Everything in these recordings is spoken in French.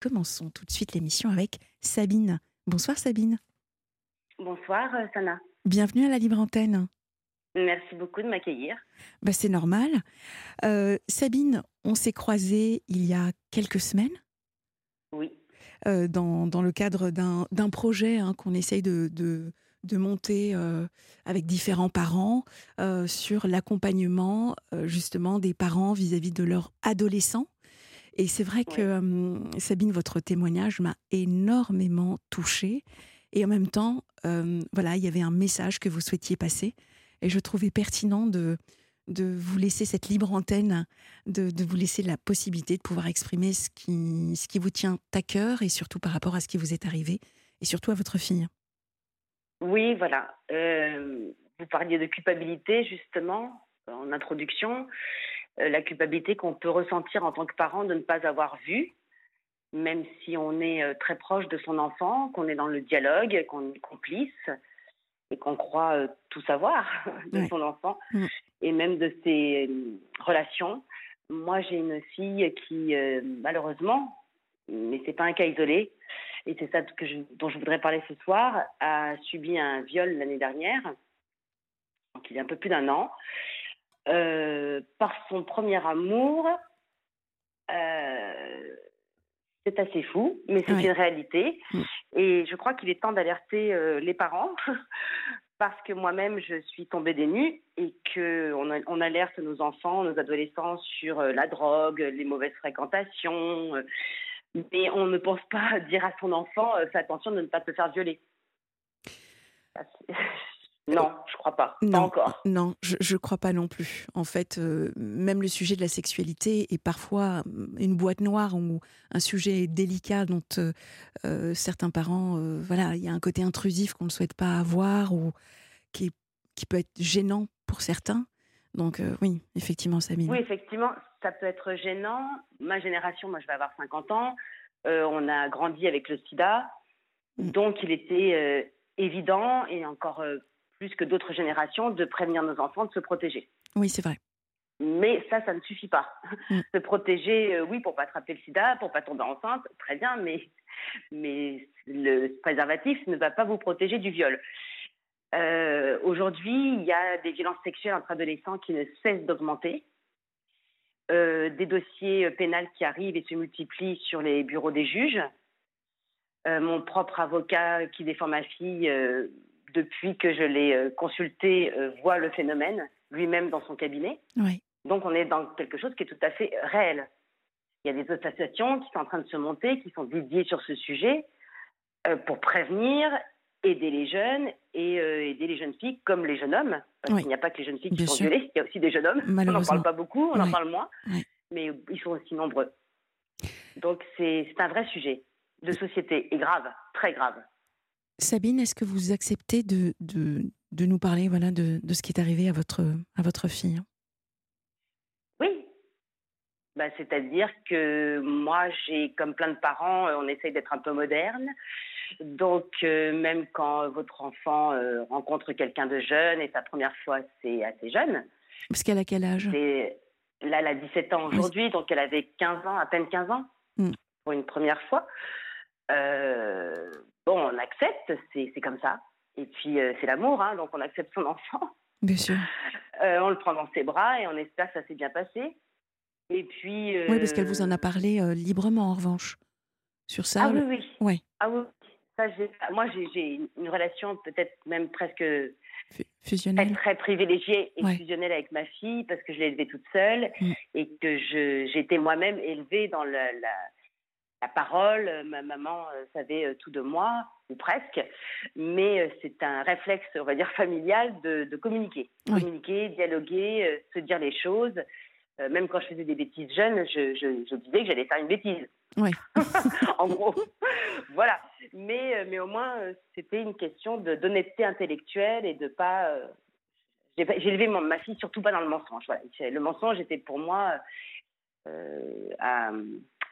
commençons tout de suite l'émission avec Sabine. Bonsoir Sabine. Bonsoir Sana. Bienvenue à la Libre Antenne. Merci beaucoup de m'accueillir. Bah, c'est normal. Euh, Sabine, on s'est croisés il y a quelques semaines. Oui. Euh, dans, dans, le cadre d'un projet hein, qu'on essaye de, de, de monter euh, avec différents parents sur l'accompagnement justement des parents vis-à-vis de leurs adolescents. Et c'est vrai que Sabine, votre témoignage m'a énormément touchée. Et en même temps, voilà, il y avait un message que vous souhaitiez passer. Et je trouvais pertinent de, de vous laisser cette libre antenne, de, de, vous laisser la possibilité de pouvoir exprimer ce qui, ce qui vous tient à cœur et surtout par rapport à ce qui vous est arrivé et surtout à votre fille. Oui, voilà. Euh, vous parliez de culpabilité justement en introduction. Euh, la culpabilité qu'on peut ressentir en tant que parent de ne pas avoir vu, même si on est euh, très proche de son enfant, qu'on est dans le dialogue, qu'on est complice et qu'on croit euh, tout savoir de son enfant mm. et même de ses relations. Moi, j'ai une fille qui, malheureusement, mais c'est pas un cas isolé, et c'est ça que je, dont je voudrais parler ce soir, a subi un viol l'année dernière, donc il y a un peu plus d'un an, par son premier amour. Euh, c'est assez fou, mais c'est une réalité. Et je crois qu'il est temps d'alerter euh, les parents, parce que moi-même, je suis tombée des nues et qu'on on alerte nos enfants, nos adolescents sur euh, la drogue, les mauvaises fréquentations. Euh, mais on ne pense pas dire à son enfant, fais attention de ne pas te faire violer. Non, je crois pas. Non, pas encore. Non, je ne crois pas non plus. En fait, euh, même le sujet de la sexualité est parfois mm, une boîte noire ou un sujet délicat dont euh, euh, certains parents, voilà, il y a un côté intrusif qu'on ne souhaite pas avoir ou qui, qui peut être gênant pour certains. Donc oui, effectivement, Sabine. Oui, effectivement, ça peut être gênant. Ma génération, moi je vais avoir 50 ans, on a grandi avec le sida, mm. donc il était évident et encore plus que d'autres générations, de prévenir nos enfants de se protéger. Oui, c'est vrai. Mais ça, ça ne suffit pas. Mm. se protéger, euh, oui, pour pas attraper le sida, pour pas tomber enceinte, très bien, mais, mais le préservatif ne va pas vous protéger du viol. Euh, aujourd'hui, il y a des violences sexuelles entre adolescents qui ne cessent d'augmenter. Euh, des dossiers pénals qui arrivent et se multiplient sur les bureaux des juges. mon propre avocat qui défend ma fille depuis que je l'ai euh, consulté, euh, voit le phénomène lui-même dans son cabinet. Donc on est dans quelque chose qui est tout à fait réel. Il y a des associations qui sont en train de se monter, qui sont dédiées sur ce sujet euh, pour prévenir, aider les jeunes et aider les jeunes filles comme les jeunes hommes. Parce qu'il n'y a pas que les jeunes filles qui sont violées, il y a aussi des jeunes hommes. On n'en parle pas beaucoup, on en parle moins, mais ils sont aussi nombreux. Donc c'est un vrai sujet de société et grave, très grave. Sabine, est-ce que vous acceptez de, de, de nous parler voilà, de, de, ce qui est arrivé à votre, à votre fille? Oui. Bah, C'est-à-dire que moi, j'ai, comme plein de parents, euh, on essaye d'être un peu moderne. Donc, euh, même quand votre enfant euh, rencontre quelqu'un de jeune, et sa première fois, c'est assez jeune. Parce qu'elle a quel âge? Là, elle a 17 ans aujourd'hui, donc elle avait 15 ans, à peine 15 ans, mm. pour une première fois. Euh, bon, on accepte, c'est comme ça. Et puis, euh, c'est l'amour, hein, donc on accepte son enfant. Bien sûr. Euh, on le prend dans ses bras et on espère que ça s'est bien passé. Et puis. Oui, parce qu'elle vous en a parlé librement, en revanche. Sur ça. Ah oui, oui. Ouais. Ah oui. Ça, moi, j'ai une relation peut-être même presque fusionnelle. Très, privilégiée et fusionnelle avec ma fille parce que je l'ai élevée toute seule mm. et que j'étais moi-même élevée dans la, la parole, euh, ma maman euh, savait euh, tout de moi, ou presque, mais c'est un réflexe, on va dire, familial de, communiquer. Communiquer, dialoguer, se dire les choses. même quand je faisais des bêtises jeunes, je, disais que j'allais faire une bêtise. Oui. en gros. voilà. Mais, mais au moins, c'était une question d'honnêteté intellectuelle et de pas. j'ai élevé ma fille surtout pas dans le mensonge. Voilà. Le mensonge était pour moi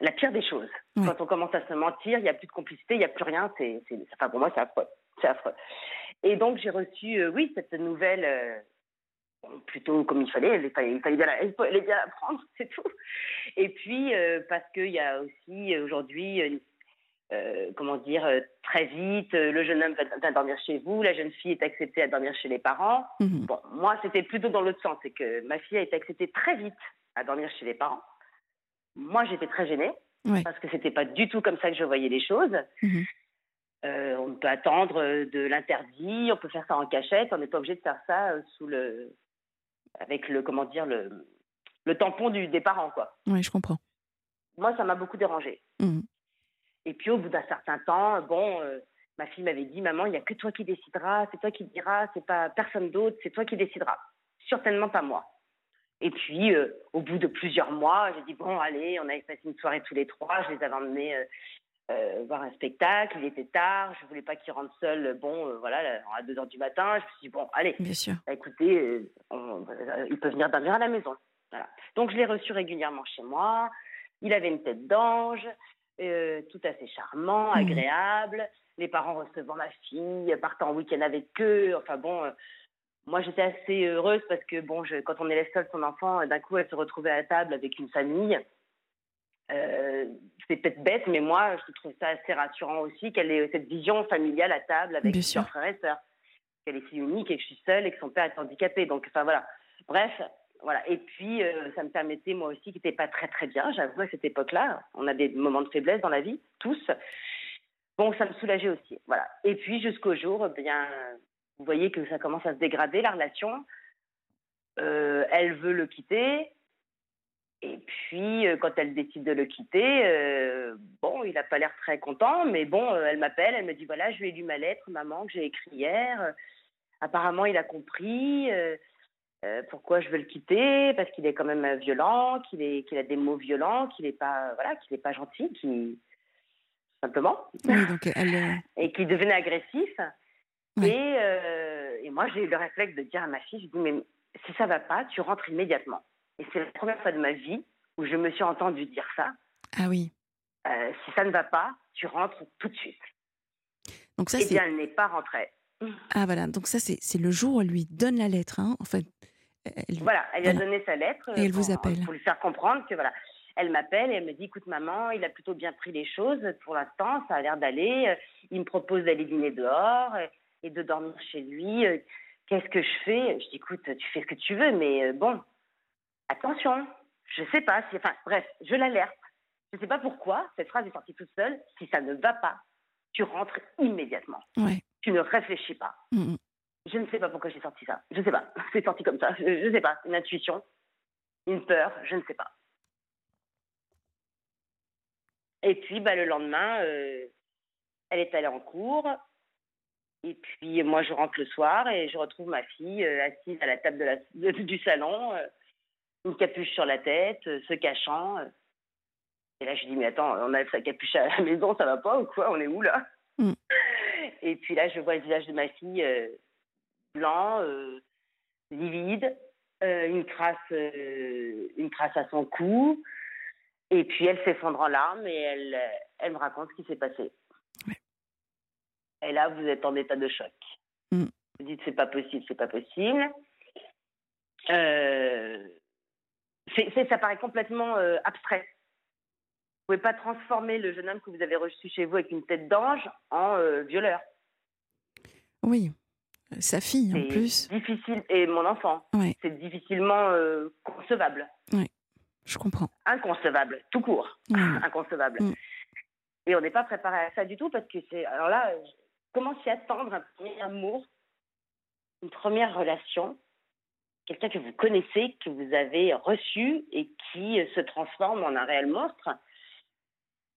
la pire des choses. Quand on commence à se mentir, il n'y a plus de complicité, il n'y a plus rien. C'est, enfin, pour moi, c'est affreux. Et donc, j'ai reçu, euh, oui, cette nouvelle euh, plutôt comme il fallait, il fallait, il fallait, bien, la, il fallait bien prendre, c'est tout. Et puis, parce qu'il y a aussi aujourd'hui euh, comment dire, euh, très vite, euh, le jeune homme va, dormir chez vous, la jeune fille est acceptée à dormir chez les parents. Mhm. Bon, moi, c'était plutôt dans l'autre sens, c'est que ma fille a été acceptée très vite à dormir chez les parents. Moi, j'étais très gênée, parce que c'était pas du tout comme ça que je voyais les choses. Mhm. on peut attendre de l'interdit, on peut faire ça en cachette, on n'est pas obligé de faire ça sous le, avec le, comment dire, le, le tampon du, des parents, quoi. Oui, je comprends. Moi, ça m'a beaucoup dérangée. Mhm. Et puis au bout d'un certain temps, bon, euh, ma fille m'avait dit, maman, il n'y a que toi qui décideras, c'est toi qui diras, c'est pas personne d'autre, c'est toi qui décideras. Certainement pas moi. Et puis, euh, au bout de plusieurs mois, j'ai dit, bon, allez, on avait passé une soirée tous les trois, je les avais emmenés euh, voir un spectacle, il était tard, je voulais pas qu'ils rentrent seuls, bon, voilà, à 2 heures du matin, je me suis dit, bon, allez, Bien sûr. Bah, écoutez, ils peuvent venir dormir à la maison. Voilà. Donc, je l'ai reçu régulièrement chez moi, il avait une tête d'ange, euh, tout fait charmant, mmh. agréable. Les parents recevant ma fille, partant en week-end avec eux. Enfin bon, euh, moi j'étais assez heureuse parce que bon, je, quand on est seul son enfant, d'un coup elle se retrouvait à la table avec une famille. Euh, c'est peut-être bête, mais moi je trouve ça assez rassurant aussi qu'elle ait cette vision familiale à table avec ses frères et sœurs. Qu'elle est fille unique et que je suis seule et que son père est handicapé. Donc enfin voilà. Bref, voilà. Et puis, euh, ça me permettait, moi aussi, qui n'était pas très, très bien, j'avoue, à cette époque-là. On a des moments de faiblesse dans la vie, tous. Bon, ça me soulageait aussi. Voilà. Et puis, jusqu'au jour, eh bien, vous voyez que ça commence à se dégrader, la relation. Euh, elle veut le quitter. Et puis, euh, quand elle décide de le quitter, bon, il n'a pas l'air très content, mais bon, elle m'appelle, elle me dit voilà, je lui ai lu ma lettre, maman, que j'ai écrite hier. apparemment, il a compris. Euh, pourquoi je veux le quitter Parce qu'il est quand même violent, qu'il est qu'il a des mots violents, qu'il n'est pas voilà, qu'il est pas gentil, qui simplement. donc elle... Euh, et qu'il devenait agressif. Et, euh, et, moi j'ai eu le réflexe de dire à ma fille, je dis mais si ça va pas, tu rentres immédiatement. Et c'est la première fois de ma vie où je me suis entendue dire ça. Ah oui. si ça ne va pas, tu rentres tout de suite. Donc ça, et bien, elle n'est pas rentrée. Ah voilà, donc ça c'est le jour où elle lui donne la lettre. Hein. En fait, voilà, elle lui a donné sa lettre. Et elle vous appelle. Pour lui faire comprendre que voilà. Elle m'appelle et elle me dit écoute maman, il a plutôt bien pris les choses pour l'instant, ça a l'air d'aller. Il me propose d'aller dîner dehors et de dormir chez lui. Qu'est-ce que je fais? Je dis écoute, tu fais ce que tu veux, mais bon, attention, je sais pas. Si, enfin bref, je l'alerte. Je ne sais pas pourquoi cette phrase est sortie toute seule. Si ça ne va pas, tu rentres immédiatement. Ouais. Tu ne réfléchis pas. Je ne sais pas pourquoi j'ai sorti ça. Je ne sais pas. C'est sorti comme ça. Je ne sais pas. Une intuition, une peur, je ne sais pas. Et puis, bah, le lendemain, euh, elle est allée en cours. Et puis, moi, je rentre le soir et je retrouve ma fille euh, assise à la table de la, du salon, euh, une capuche sur la tête, se cachant. Et là, je dis, mais attends, on a sa capuche à la maison, ça va pas ou quoi? On est où là? Mm. Et puis là, je vois le visage de ma fille blanc, euh, livide, euh, une crasse, euh, une crasse à son cou. Et puis elle s'effondre en larmes et elle, elle me raconte ce qui s'est passé. Et là, vous êtes en état de choc. Mm. Vous dites c'est pas possible, c'est pas possible. Euh, ça paraît complètement abstrait. Vous pouvez pas transformer le jeune homme que vous avez reçu chez vous avec une tête d'ange en violeur. Oui, sa fille en plus. difficile, et mon enfant. C'est difficilement euh, concevable. Oui, je comprends. Inconcevable, tout court. Inconcevable. Mm. Et on n'est pas préparé à ça du tout parce que c'est. Alors là, comment s'y attendre un premier amour, une première relation, quelqu'un que vous connaissez, que vous avez reçu et qui se transforme en un réel monstre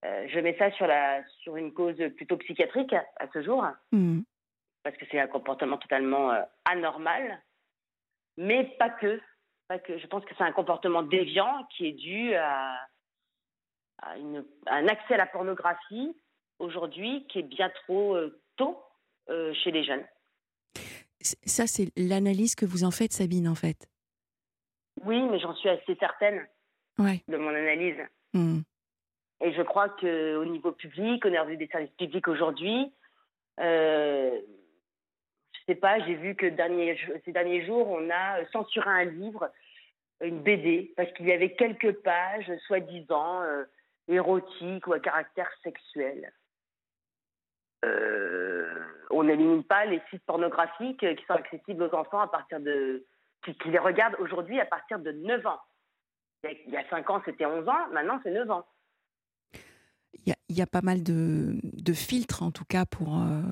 euh, je mets ça sur, la, sur une cause plutôt psychiatrique à ce jour. Mm parce que c'est un comportement totalement euh, anormal, mais pas que. Pas que. Je pense que c'est un comportement déviant qui est dû à, un accès à la pornographie aujourd'hui qui est bien trop euh, tôt euh, chez les jeunes. Ça, c'est l'analyse que vous en faites, Sabine, en fait. Oui, mais j'en suis assez certaine de mon analyse. Hmm. Et je crois qu'au niveau public, au niveau des services publics aujourd'hui, sais pas, j'ai vu que ces derniers jours, on a censuré un livre, une BD, parce qu'il y avait quelques pages, soi-disant, euh, érotiques ou à caractère sexuel. Euh, on n'élimine pas les sites pornographiques qui sont accessibles aux enfants à partir de. qui, les regardent aujourd'hui à partir de 9 ans. Il y a 5 ans, c'était 11 ans, maintenant c'est 9 ans il y, a pas mal de, filtres, en tout cas, pour, euh,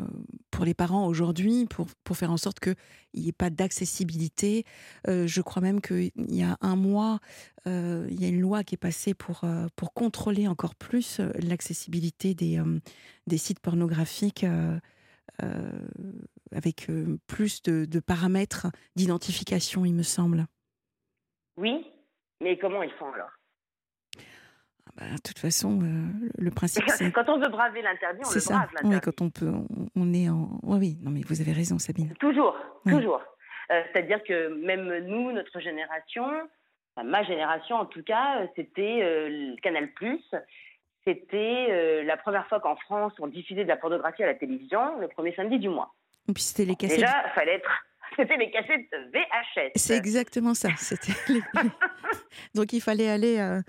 pour les parents aujourd'hui, pour, pour faire en sorte qu'il n'y ait pas d'accessibilité. Euh, je crois même qu'il y a un mois, euh, il y a une loi qui est passée pour, pour contrôler encore plus l'accessibilité des, des sites pornographiques. avec plus de, de paramètres d'identification, il me semble. Oui, mais comment ils font alors? Bah, de toute façon, euh, le principe, c'est... quand on veut braver l'interdit, on le brave, l'interdit. Oui, quand on peut, on, est en... Oui, oui, non, mais vous avez raison, Sabine. Toujours, toujours. Euh, c'est-à-dire que même nous, notre génération, ma génération en tout cas, c'était euh, Canal+, c'était la première fois qu'en France, on diffusait de la pornographie à la télévision, le premier samedi du mois. Et puis c'était les cassettes... Déjà, il fallait être c'était les cassettes VHS. C'est exactement ça. Donc il fallait aller euh,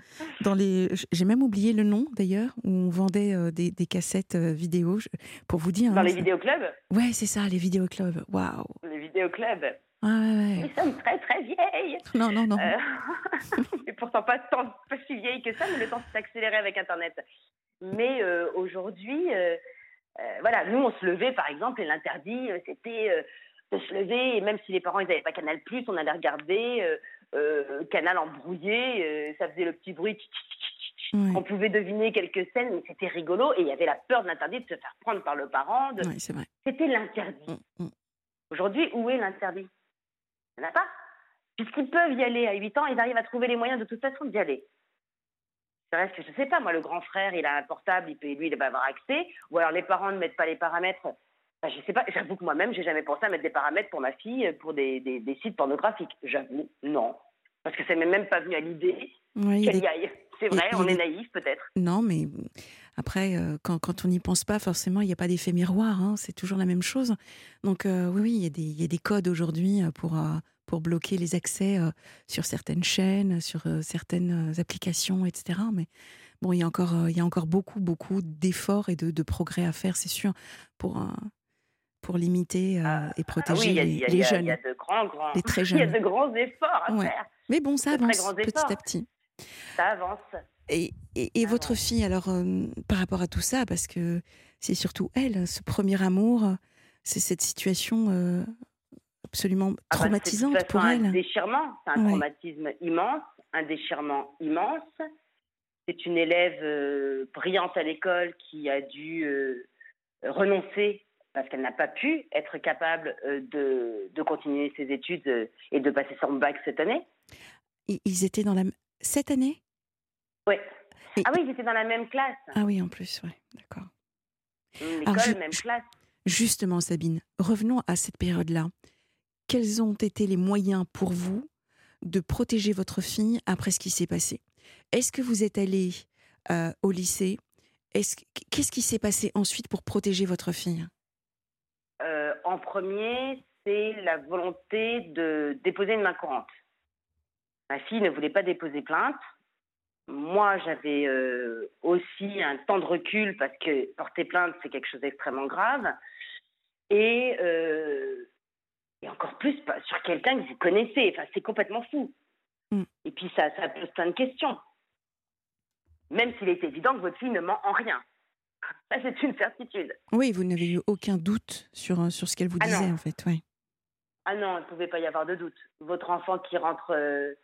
dans les. J'ai même oublié le nom d'ailleurs, où on vendait euh, des, cassettes euh, vidéo, pour vous dire. Dans hein, les vidéoclubs Ouais, c'est ça, les vidéoclubs. Waouh Les vidéoclubs. Ah, ouais, Nous sommes très très vieilles. Non, non, non. et pourtant pas, tant, pas si vieilles que ça, mais le temps s'est accéléré avec Internet. Mais aujourd'hui, voilà, nous on se levait par exemple et l'interdit, c'était de se lever, et même si les parents ils n'avaient pas Canal+, on allait regarder euh, euh, Canal embrouillé, euh, ça faisait le petit bruit, on pouvait deviner quelques scènes, mais c'était rigolo, et il y avait la peur de l'interdit, de se faire prendre par le parent. De... C'était l'interdit. Mm, mm. Aujourd'hui, où est l'interdit? Il n'y en a pas. Puisqu'ils peuvent y aller à 8 ans, ils arrivent à trouver les moyens de toute façon d'y aller. C'est vrai que je ne sais pas, moi, le grand frère, il a un portable, il peut, lui, il va avoir accès, ou alors les parents ne mettent pas les paramètres je je sais pas, j'avoue que moi-même, j'ai jamais pensé à mettre des paramètres pour ma fille pour des, des, sites pornographiques. J'avoue, non. Parce que ça m'est même pas venu à l'idée qu'elle y aille. C'est vrai, on est naïf peut-être. Non, mais après, euh, quand, quand on n'y pense pas, forcément, il n'y a pas d'effet miroir. Hein, c'est toujours la même chose. Donc, euh, oui, oui, il y, a des, y a des codes aujourd'hui euh, pour, pour bloquer les accès sur certaines chaînes, sur certaines applications, etc. Mais bon, il y a encore, il y a encore beaucoup, beaucoup d'efforts et de, de, progrès à faire, c'est sûr, pour, pour limiter euh, ah, et protéger les, jeunes. Il y a de grands, grands, les très jeunes. Il y a de grands efforts à faire. Mais bon, ça avance petit à petit. Ça avance. Et, et, votre fille, alors, euh, par rapport à tout ça, parce que c'est surtout elle, ce premier amour, c'est cette situation euh, absolument ah bah, traumatisante pour elle. C'est un déchirement, c'est un traumatisme immense, un déchirement immense. C'est une élève brillante à l'école qui a dû renoncer parce qu'elle n'a pas pu être capable euh, de, de continuer ses études euh, et de passer son bac cette année. Ils étaient dans la cette année? Oui. Ah oui, ils étaient dans la même classe. Ah oui, en plus, oui, d'accord. L'école, même classe. Justement, Sabine, revenons à cette période-là. Quels ont été les moyens pour vous de protéger votre fille après ce qui s'est passé? Est-ce que vous êtes allé euh, au lycée? Qu'est-ce qui s'est passé ensuite pour protéger votre fille? En premier, c'est la volonté de déposer une main courante. Ma fille ne voulait pas déposer plainte. Moi, j'avais euh, aussi un temps de recul parce que porter plainte, c'est quelque chose d'extrêmement grave. Et, euh, et, encore plus sur quelqu'un que vous connaissez. Enfin, c'est complètement fou. Mm. Et puis, ça, ça pose plein de questions. Même s'il est évident que votre fille ne ment en rien. c'est une certitude. Oui, vous n'avez eu aucun doute sur, euh, sur ce qu'elle vous ah disait, en fait. Oui. Ah non, il ne pouvait pas y avoir de doute. Votre enfant qui rentre euh,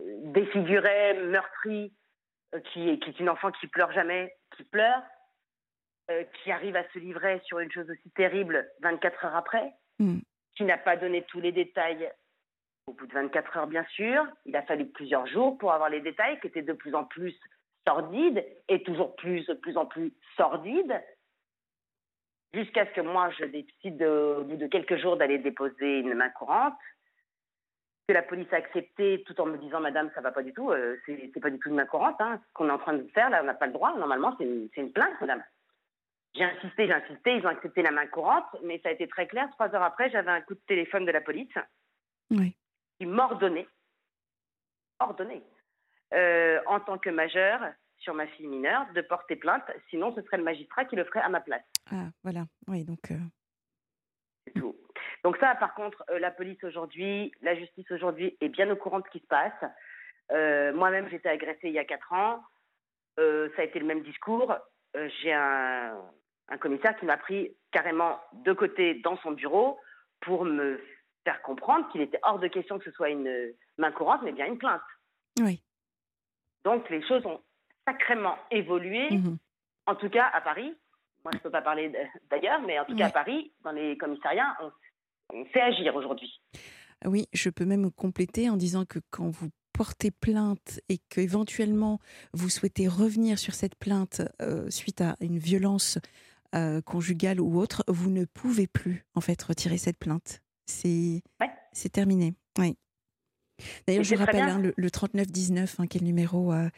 défiguré, meurtri, euh, qui, qui, est une enfant qui pleure jamais, qui pleure, qui arrive à se livrer sur une chose aussi terrible 24 heures après, hmm. qui n'a pas donné tous les détails au bout de 24 heures, bien sûr. Il a fallu plusieurs jours pour avoir les détails qui étaient de plus en plus sordide et toujours plus, de plus en plus sordide, jusqu'à ce que moi je décide au bout de quelques jours d'aller déposer une main courante, que la police a accepté tout en me disant Madame, ça va pas du tout, euh, c'est pas du tout une main courante, hein. ce qu'on est en train de faire là, on n'a pas le droit, normalement c'est une, plainte, Madame. J'ai insisté, j'ai insisté, ils ont accepté la main courante, mais ça a été très clair. Trois heures après, j'avais un coup de téléphone de la police oui. qui m'ordonnait, ordonnait, euh, en tant que majeur sur ma fille mineure, de porter plainte, sinon ce serait le magistrat qui le ferait à ma place. Ah, voilà, oui, donc... Euh, C'est tout. Donc ça, par contre, euh, la police aujourd'hui, la justice aujourd'hui est bien au courant de ce qui se passe. Moi-même, j'étais agressée il y a quatre ans. ça a été le même discours. J'ai un, un commissaire qui m'a pris carrément de côté dans son bureau pour me faire comprendre qu'il était hors de question que ce soit une main courante, mais bien une plainte. Oui. Donc les choses ont sacrément évolué, Mhm. en tout cas à Paris. Moi, je ne peux pas parler d'ailleurs, mais en tout cas à. Paris, dans les commissariats, on, on fait agir aujourd'hui. Oui, je peux même compléter en disant que quand vous portez plainte et qu'éventuellement vous souhaitez revenir sur cette plainte euh, suite à une violence euh, conjugale ou autre, vous ne pouvez plus en fait retirer cette plainte. C'est Ouais. c'est terminé. Oui. D'ailleurs, je rappelle hein, le, le 3919, hein, qui est le numéro euh,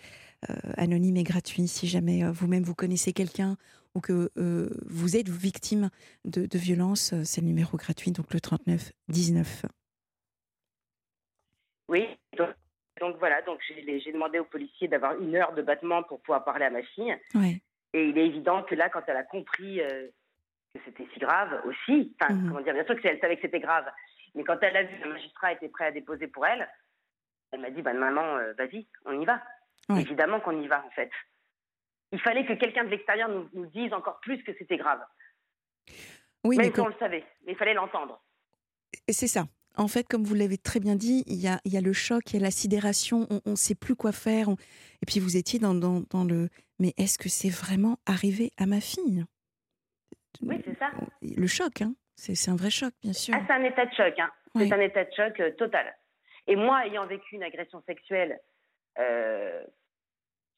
euh, anonyme et gratuit, si jamais euh, vous-même vous connaissez quelqu'un ou que euh, vous êtes victime de, de violence, euh, c'est le numéro gratuit, donc le 3919. Oui. Donc, donc voilà, donc j'ai demandé aux policiers d'avoir une heure de battement pour pouvoir parler à ma fille. Ouais. Et il est évident que là, quand elle a compris que c'était si grave aussi, enfin, Mhm. comment dire, bien sûr que c'est- elle savait que c'était grave, mais quand elle a vu que le magistrat était prêt à déposer pour elle, elle m'a dit, bah, maman, euh, vas-y, on y va. Évidemment qu'on y va, en fait. Il fallait que quelqu'un de l'extérieur nous, nous dise encore plus que c'était grave. Oui, mais Même si quand- on le savait, mais il fallait l'entendre. Et C'est ça. En fait, comme vous l'avez très bien dit, il y a, il y a le choc, il y a la sidération, on ne sait plus quoi faire. on- Et puis vous étiez dans, dans, dans le mais est-ce que c'est vraiment arrivé à ma fille? Oui, c'est ça. Le choc, hein. C'est un vrai choc, bien sûr. Ah, c'est un état de choc, hein. Oui. C'est un état de choc euh, total. Et moi, ayant vécu une agression sexuelle euh,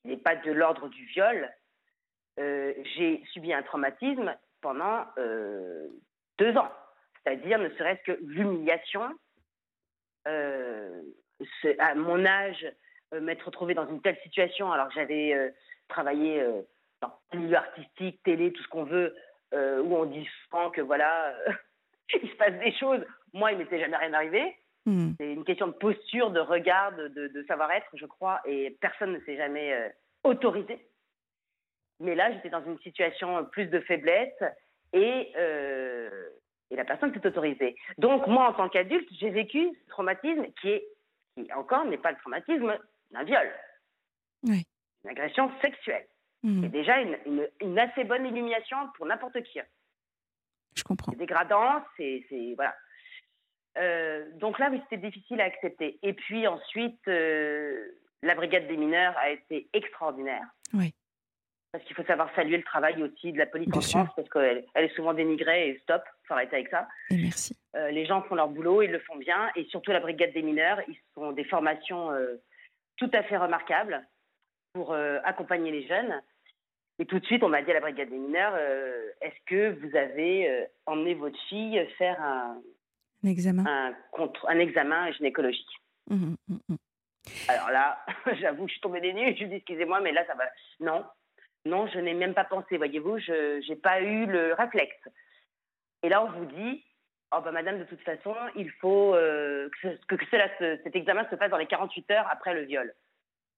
qui n'est pas de l'ordre du viol, euh, j'ai subi un traumatisme pendant euh, deux ans. C'est-à-dire, ne serait-ce que l'humiliation. à mon âge, m'être retrouvée dans une telle situation alors que j'avais travaillé dans le milieu artistique, télé, tout ce qu'on veut, euh, où on dit souvent que voilà, euh, il se passe des choses. Moi, il m'était jamais rien arrivé. Hmm. C'est une question de posture, de regard, de, de- de savoir-être, je crois, et personne ne s'est jamais euh, autorisé. Mais là, j'étais dans une situation plus de faiblesse et, euh, et la personne s'est autorisée. Donc, moi, en tant qu'adulte, j'ai vécu ce traumatisme qui, est, qui encore n'est pas le traumatisme d'un viol, Oui. une agression sexuelle. Hmm. C'est déjà une, une- une assez bonne illumination pour n'importe qui. Je comprends. C'est dégradant, c'est voilà. Euh, donc là, oui, c'était difficile à accepter. Et puis ensuite, euh, la brigade des mineurs a été extraordinaire. Oui. Parce qu'il faut savoir saluer le travail aussi de la police Bien en sûr. France, parce qu'elle elle est souvent dénigrée et stop, faut arrêter avec ça. Et merci. Euh, les gens font leur boulot, ils le font bien, et surtout la brigade des mineurs, ils sont des formations tout à fait remarquables pour accompagner les jeunes. Et tout de suite, on m'a dit à la brigade des mineurs, euh, est-ce que vous avez euh, emmené votre fille faire un, Un examen. un, contre, un examen gynécologique Hmm, hmm, hmm. Alors là, j'avoue, je suis tombée des nues, je dis excusez-moi, mais là, ça va. Non, non, je n'ai même pas pensé, voyez-vous, je n'ai pas eu le réflexe. Et là, on vous dit, oh bah madame, de toute façon, il faut euh, que, que, que cela se- cet examen se fasse dans les 48 heures après le viol.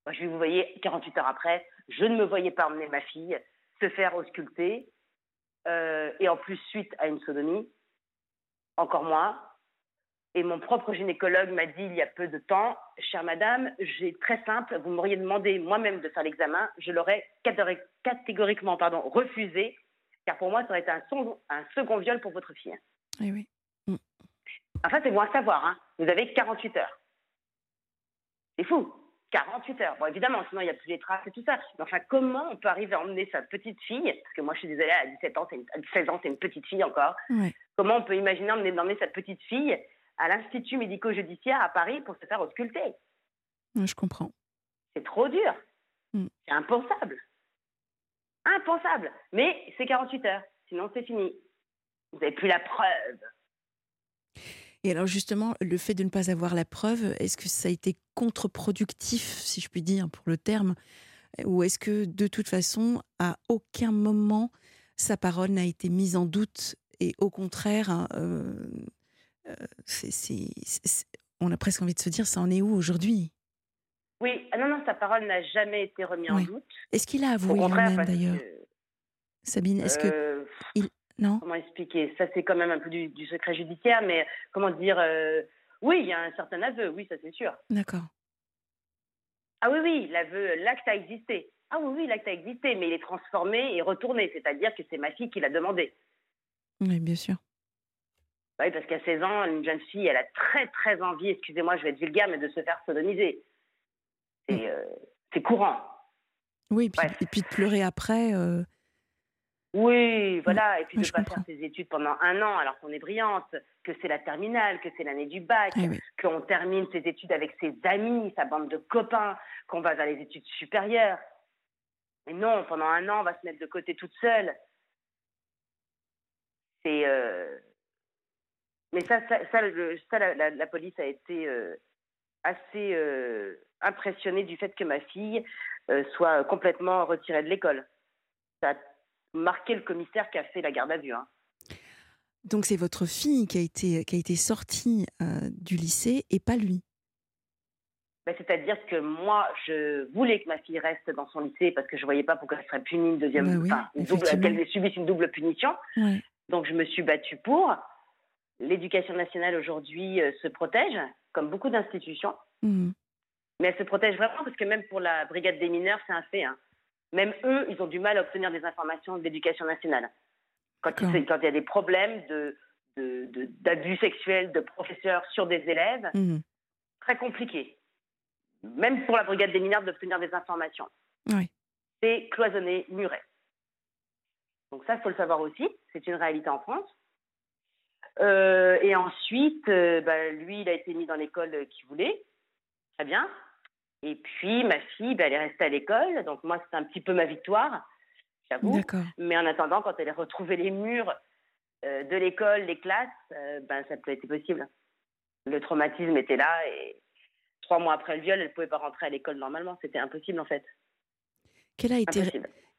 Moi, je vais vous voyez, 48 heures après, je ne me voyais pas emmener ma fille se faire ausculter, euh, et en plus, suite à une sodomie, encore moins. Et mon propre gynécologue m'a dit il y a peu de temps, chère madame, j'ai très simple, vous m'auriez demandé moi-même de faire l'examen, je l'aurais catégori- catégoriquement pardon, refusé, car pour moi, ça aurait été un, son- un second viol pour votre fille. Eh oui. Enfin, c'est bon à savoir, hein. vous avez 48 heures. C'est fou, 48 heures. Bon, évidemment, sinon il n'y a plus les traces et tout ça. Mais enfin, comment on peut arriver à emmener sa petite fille, parce que moi je suis désolée, à 17 ans, c'est une- à 16 ans, c'est une petite fille encore, comment on peut imaginer emmener, emmener sa petite fille à l'Institut médico-judiciaire à Paris pour se faire ausculter? Je comprends. C'est trop dur. Mm. C'est impensable. Impensable. Mais c'est 48 heures. Sinon, c'est fini. Vous n'avez plus la preuve. Et alors justement, le fait de ne pas avoir la preuve, est-ce que ça a été contre-productif, si je puis dire, pour le terme? Ou est-ce que de toute façon, à aucun moment, sa parole n'a été mise en doute et au contraire, hein, on a presque envie de se dire, ça en est où aujourd'hui? Oui, ah non, non, sa parole n'a jamais été remise en doute. Est-ce qu'il a avoué lui-même d'ailleurs? Sabine, est-ce que il... non Comment expliquer? Ça, c'est quand même un peu du, secret judiciaire, mais comment dire Oui, il y a un certain aveu, oui, ça c'est sûr. D'accord. Ah oui, oui, l'aveu, l'acte a existé. Ah oui, oui, l'acte a existé, mais il est transformé et retourné, c'est-à-dire que c'est ma fille qui l'a demandé. Oui, bien sûr. Oui, parce qu'à 16 ans, une jeune fille, elle a très, très envie, excusez-moi, je vais être vulgaire, mais de se faire sodomiser. C'est mm. euh, courant. Oui, et puis de pleurer après. Euh, oui, voilà, et puis de ne pas faire ses études pendant un an alors qu'on est brillante, que c'est la terminale, que c'est l'année du bac, eh qu'on termine ses études avec ses amis, sa bande de copains, qu'on va vers les études supérieures. Mais non, pendant un an, on va se mettre de côté toute seule. C'est. Euh, mais ça, ça, ça, la, police a été euh, assez euh, impressionnée du fait que ma fille soit complètement retirée de l'école. Ça a marqué le commissaire qui a fait la garde à vue. Hein. Donc c'est votre fille qui a été, qui a été sortie du lycée et pas lui bah, c'est-à-dire que moi, je voulais que ma fille reste dans son lycée parce que je ne voyais pas pourquoi elle serait punie une deuxième, bah qu'elle subisse une double punition. Donc je me suis battue pour. L'éducation nationale aujourd'hui euh, se protège, comme beaucoup d'institutions. Mmh. Mais elle se protège vraiment parce que même pour la brigade des mineurs, c'est un fait. Hein. Même eux, ils ont du mal à obtenir des informations de l'éducation nationale. Quand il, quand il, y a des problèmes de, d'abus de, sexuels de professeurs sur des élèves, mmh. très compliqué même pour la brigade des mineurs, d'obtenir des informations. Oui. C'est cloisonné, muré. Donc ça, il faut le savoir aussi. C'est une réalité en France. Euh, et ensuite, euh, bah, lui, il a été mis dans l'école qu'il voulait. Très bien. Et puis, ma fille, bah, elle est restée à l'école. Donc moi, c'est un petit peu ma victoire, j'avoue. Mais en attendant, quand elle a retrouvé les murs euh, de l'école, les classes, ben, ça peut être possible. Le traumatisme était là et trois mois après le viol, elle ne pouvait pas rentrer à l'école normalement. C'était impossible en fait. Quelle a, été,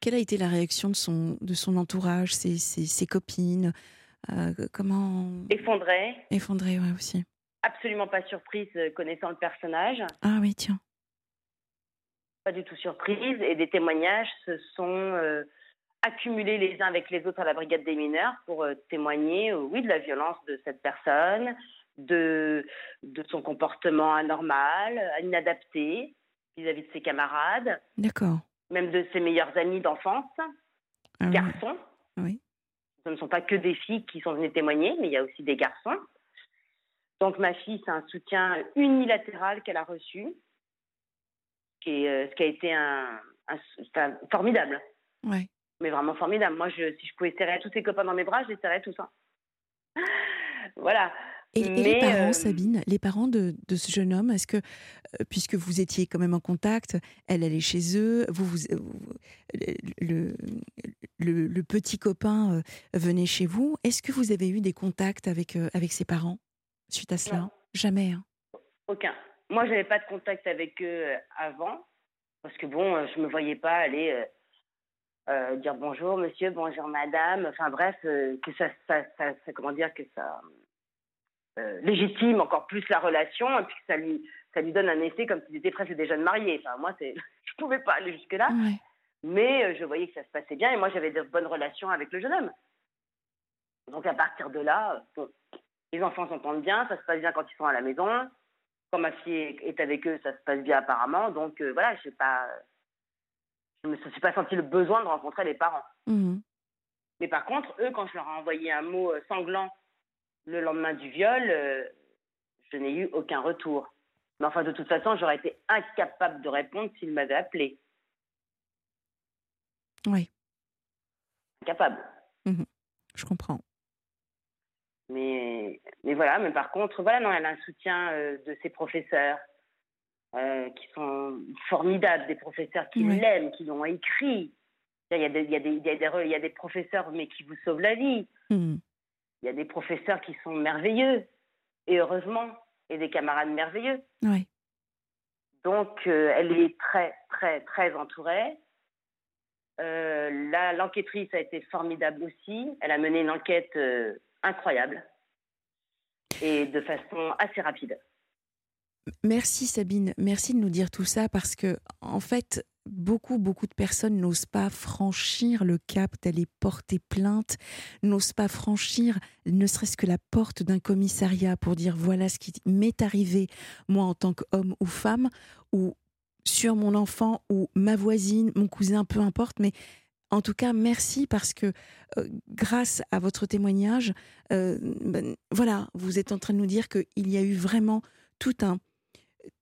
quelle a été la réaction de son, de son entourage, ses, ses, copines euh, Comment Effondrée. Effondrée, oui, aussi. Absolument pas surprise euh, connaissant le personnage. Ah oui, tiens. Pas du tout surprise. Et des témoignages se sont euh, accumulés les uns avec les autres à la brigade des mineurs pour témoigner, oui, de la violence de cette personne, de, de son comportement anormal, inadapté vis-à-vis de ses camarades. D'accord. Même de ses meilleurs amis d'enfance, ah garçons. Oui. Ce ne sont pas que des filles qui sont venues témoigner, mais il y a aussi des garçons. Donc ma fille, c'est un soutien unilatéral qu'elle a reçu, qui est, euh, ce qui a été un, formidable. Ouais. Mais vraiment formidable. Moi, je, si je pouvais serrer tous ses copains dans mes bras, je les serrais tous. Hein. voilà. Et, les parents, Sabine, les parents de, ce jeune homme, est-ce que, puisque vous étiez quand même en contact, elle allait chez eux, vous, vous, le, le, petit copain venait chez vous, est-ce que vous avez eu des contacts avec, avec ses parents suite à cela? Jamais. Hein? Aucun. Moi, je n'avais pas de contact avec eux avant, parce que bon, je ne me voyais pas aller dire bonjour monsieur, bonjour madame, enfin bref, que ça, ça, comment dire, que ça euh, légitime encore plus la relation et puis que ça lui, ça lui donne un effet comme s'ils étaient presque des jeunes mariés. Enfin, moi, c'est, je pouvais pas aller jusque-là, mais euh, je voyais que ça se passait bien et moi, j'avais de bonnes relations avec le jeune homme. Donc, à partir de là, les enfants s'entendent bien, ça se passe bien quand ils sont à la maison. Quand ma fille est avec eux, ça se passe bien apparemment. Donc, euh, voilà, je pas. Je ne me suis pas senti le besoin de rencontrer les parents. Mmh. Mais par contre, eux, quand je leur ai envoyé un mot sanglant le lendemain du viol, euh, je n'ai eu aucun retour. Mais enfin, de toute façon, j'aurais été incapable de répondre s'il m'avait appelé. Oui. Incapable. Mmh je comprends. Mais, mais voilà, mais par contre, voilà, non, elle a un soutien euh, de ses professeurs euh, qui sont formidables, des professeurs qui l'aiment, qui l'ont écrit. Il y, a des, il, y a des, il, y a des, professeurs, mais qui vous sauvent la vie. Mmh. Il y a des professeurs qui sont merveilleux, et heureusement, et des camarades merveilleux. Oui. Donc, euh, elle est très, très, très entourée. là, l'enquêtrice a été formidable aussi. Elle a mené une enquête incroyable et de façon assez rapide. Merci Sabine, merci de nous dire tout ça parce que en fait, beaucoup, beaucoup de personnes n'osent pas franchir le cap d'aller porter plainte, n'osent pas franchir ne serait-ce que la porte d'un commissariat pour dire voilà ce qui m'est arrivé, moi en tant qu'homme ou femme, ou sur mon enfant, ou ma voisine, mon cousin, peu importe, mais en tout cas, merci parce que euh, grâce à votre témoignage, euh, ben, voilà, vous êtes en train de nous dire qu'il y a eu vraiment tout un,